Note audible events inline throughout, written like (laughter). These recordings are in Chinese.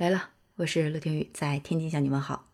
来了，我是乐天宇，在天津向你问好。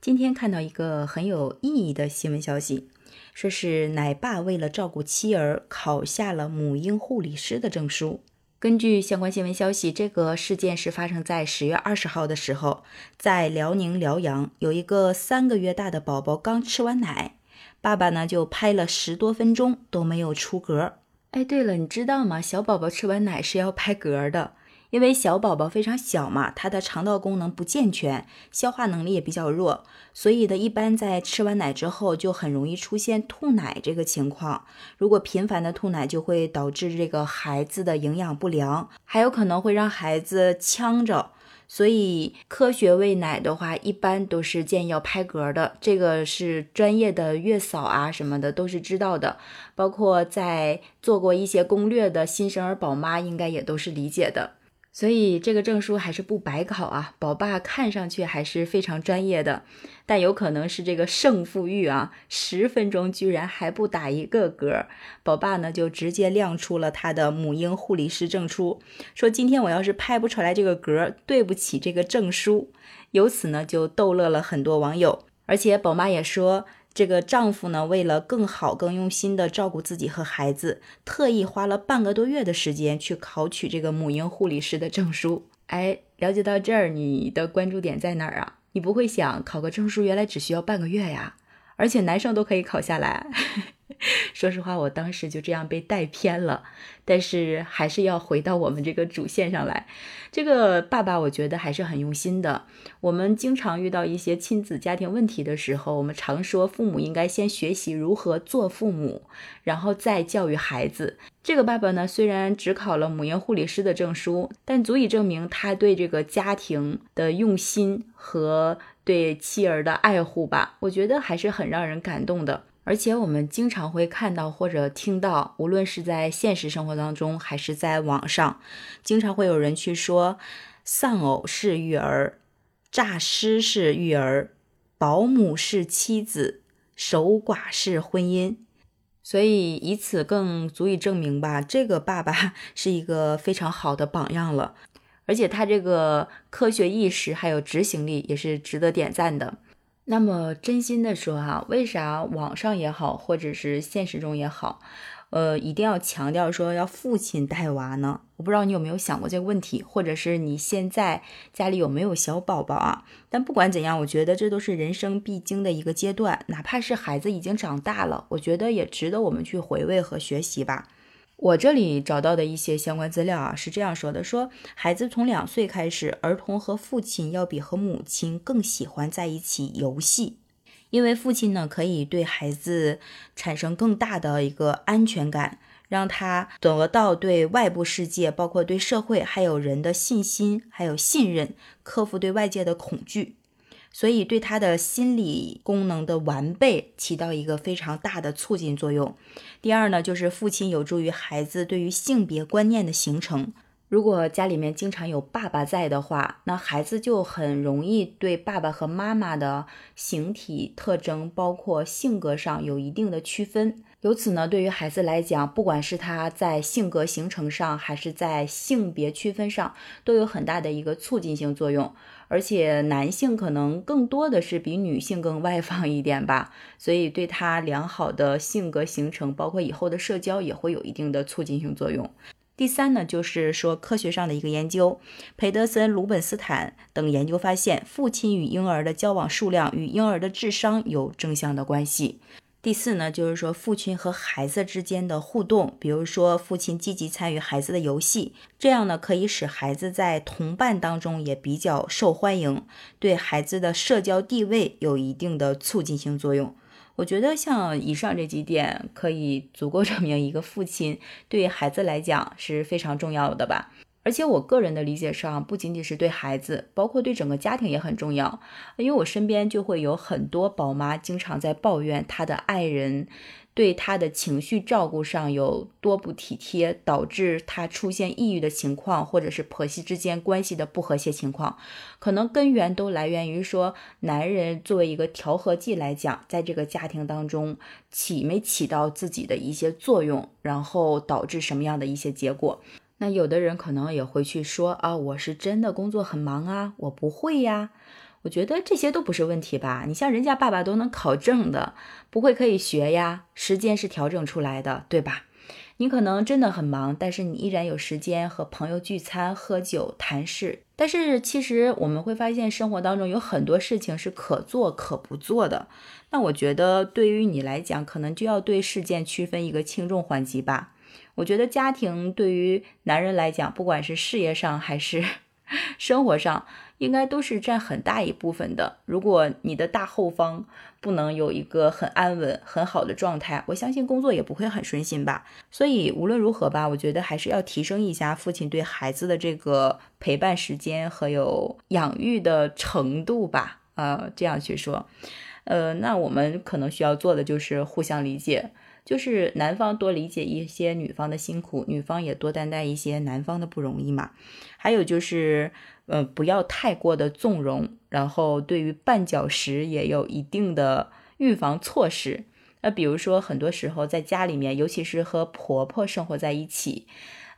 今天看到一个很有意义的新闻消息，说是奶爸为了照顾妻儿，考下了母婴护理师的证书。根据相关新闻消息，这个事件是发生在十月二十号的时候，在辽宁辽阳，有一个三个月大的宝宝刚吃完奶，爸爸呢就拍了十多分钟都没有出嗝。哎，对了，你知道吗？小宝宝吃完奶是要拍嗝的。因为小宝宝非常小嘛，他的肠道功能不健全，消化能力也比较弱，所以呢，一般在吃完奶之后就很容易出现吐奶这个情况。如果频繁的吐奶，就会导致这个孩子的营养不良，还有可能会让孩子呛着。所以科学喂奶的话，一般都是建议要拍嗝的。这个是专业的月嫂啊什么的都是知道的，包括在做过一些攻略的新生儿宝妈，应该也都是理解的。所以这个证书还是不白考啊，宝爸看上去还是非常专业的，但有可能是这个胜负欲啊，十分钟居然还不打一个嗝，宝爸呢就直接亮出了他的母婴护理师证书，说今天我要是拍不出来这个嗝，对不起这个证书，由此呢就逗乐了很多网友，而且宝妈也说。这个丈夫呢，为了更好、更用心的照顾自己和孩子，特意花了半个多月的时间去考取这个母婴护理师的证书。哎，了解到这儿，你的关注点在哪儿啊？你不会想考个证书原来只需要半个月呀？而且男生都可以考下来。(laughs) 说实话，我当时就这样被带偏了，但是还是要回到我们这个主线上来。这个爸爸，我觉得还是很用心的。我们经常遇到一些亲子家庭问题的时候，我们常说父母应该先学习如何做父母，然后再教育孩子。这个爸爸呢，虽然只考了母婴护理师的证书，但足以证明他对这个家庭的用心和对妻儿的爱护吧。我觉得还是很让人感动的。而且我们经常会看到或者听到，无论是在现实生活当中，还是在网上，经常会有人去说，丧偶式育儿、诈尸式育儿、保姆式妻子、守寡式婚姻。所以以此更足以证明吧，这个爸爸 (laughs) 是一个非常好的榜样了，而且他这个科学意识还有执行力也是值得点赞的。那么真心的说哈，为啥网上也好，或者是现实中也好，呃，一定要强调说要父亲带娃呢？我不知道你有没有想过这个问题，或者是你现在家里有没有小宝宝啊？但不管怎样，我觉得这都是人生必经的一个阶段，哪怕是孩子已经长大了，我觉得也值得我们去回味和学习吧。我这里找到的一些相关资料啊，是这样说的：说孩子从两岁开始，儿童和父亲要比和母亲更喜欢在一起游戏，因为父亲呢可以对孩子产生更大的一个安全感，让他得到对外部世界，包括对社会还有人的信心，还有信任，克服对外界的恐惧。所以对他的心理功能的完备起到一个非常大的促进作用。第二呢，就是父亲有助于孩子对于性别观念的形成。如果家里面经常有爸爸在的话，那孩子就很容易对爸爸和妈妈的形体特征，包括性格上有一定的区分。由此呢，对于孩子来讲，不管是他在性格形成上，还是在性别区分上，都有很大的一个促进性作用。而且男性可能更多的是比女性更外放一点吧，所以对他良好的性格形成，包括以后的社交也会有一定的促进性作用。第三呢，就是说科学上的一个研究，培德森、鲁本斯坦等研究发现，父亲与婴儿的交往数量与婴儿的智商有正向的关系。第四呢，就是说父亲和孩子之间的互动，比如说父亲积极参与孩子的游戏，这样呢可以使孩子在同伴当中也比较受欢迎，对孩子的社交地位有一定的促进性作用。我觉得像以上这几点，可以足够证明一个父亲对孩子来讲是非常重要的吧。而且我个人的理解上，不仅仅是对孩子，包括对整个家庭也很重要。因为我身边就会有很多宝妈经常在抱怨她的爱人对她的情绪照顾上有多不体贴，导致她出现抑郁的情况，或者是婆媳之间关系的不和谐情况。可能根源都来源于说，男人作为一个调和剂来讲，在这个家庭当中起没起到自己的一些作用，然后导致什么样的一些结果。那有的人可能也会去说啊，我是真的工作很忙啊，我不会呀。我觉得这些都不是问题吧？你像人家爸爸都能考证的，不会可以学呀，时间是调整出来的，对吧？你可能真的很忙，但是你依然有时间和朋友聚餐、喝酒、谈事。但是其实我们会发现，生活当中有很多事情是可做可不做的。那我觉得对于你来讲，可能就要对事件区分一个轻重缓急吧。我觉得家庭对于男人来讲，不管是事业上还是 (laughs) 生活上，应该都是占很大一部分的。如果你的大后方不能有一个很安稳、很好的状态，我相信工作也不会很顺心吧。所以无论如何吧，我觉得还是要提升一下父亲对孩子的这个陪伴时间和有养育的程度吧。呃，这样去说，呃，那我们可能需要做的就是互相理解。就是男方多理解一些女方的辛苦，女方也多担待一些男方的不容易嘛。还有就是，呃，不要太过的纵容，然后对于绊脚石也有一定的预防措施。那比如说，很多时候在家里面，尤其是和婆婆生活在一起，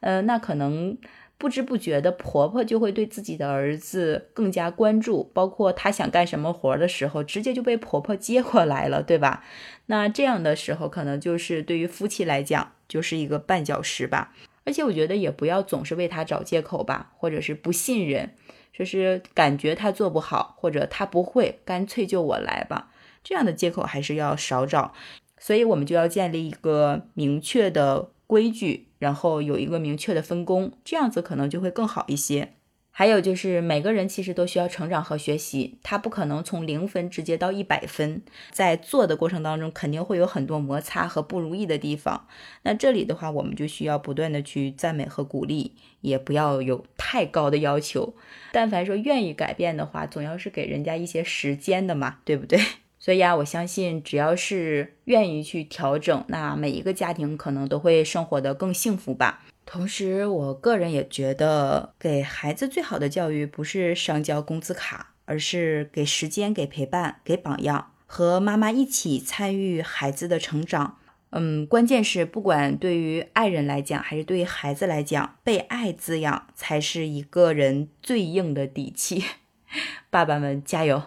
呃，那可能。不知不觉的，婆婆就会对自己的儿子更加关注，包括他想干什么活的时候，直接就被婆婆接过来了，对吧？那这样的时候，可能就是对于夫妻来讲，就是一个绊脚石吧。而且我觉得也不要总是为他找借口吧，或者是不信任，就是感觉他做不好，或者他不会，干脆就我来吧。这样的借口还是要少找。所以我们就要建立一个明确的。规矩，然后有一个明确的分工，这样子可能就会更好一些。还有就是每个人其实都需要成长和学习，他不可能从零分直接到一百分，在做的过程当中肯定会有很多摩擦和不如意的地方。那这里的话，我们就需要不断的去赞美和鼓励，也不要有太高的要求。但凡说愿意改变的话，总要是给人家一些时间的嘛，对不对？所以啊，我相信只要是愿意去调整，那每一个家庭可能都会生活的更幸福吧。同时，我个人也觉得，给孩子最好的教育不是上交工资卡，而是给时间、给陪伴、给榜样，和妈妈一起参与孩子的成长。嗯，关键是不管对于爱人来讲，还是对于孩子来讲，被爱滋养才是一个人最硬的底气。(laughs) 爸爸们加油！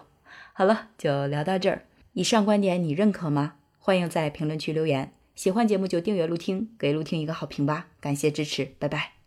好了，就聊到这儿。以上观点你认可吗？欢迎在评论区留言。喜欢节目就订阅陆听，给陆听一个好评吧。感谢支持，拜拜。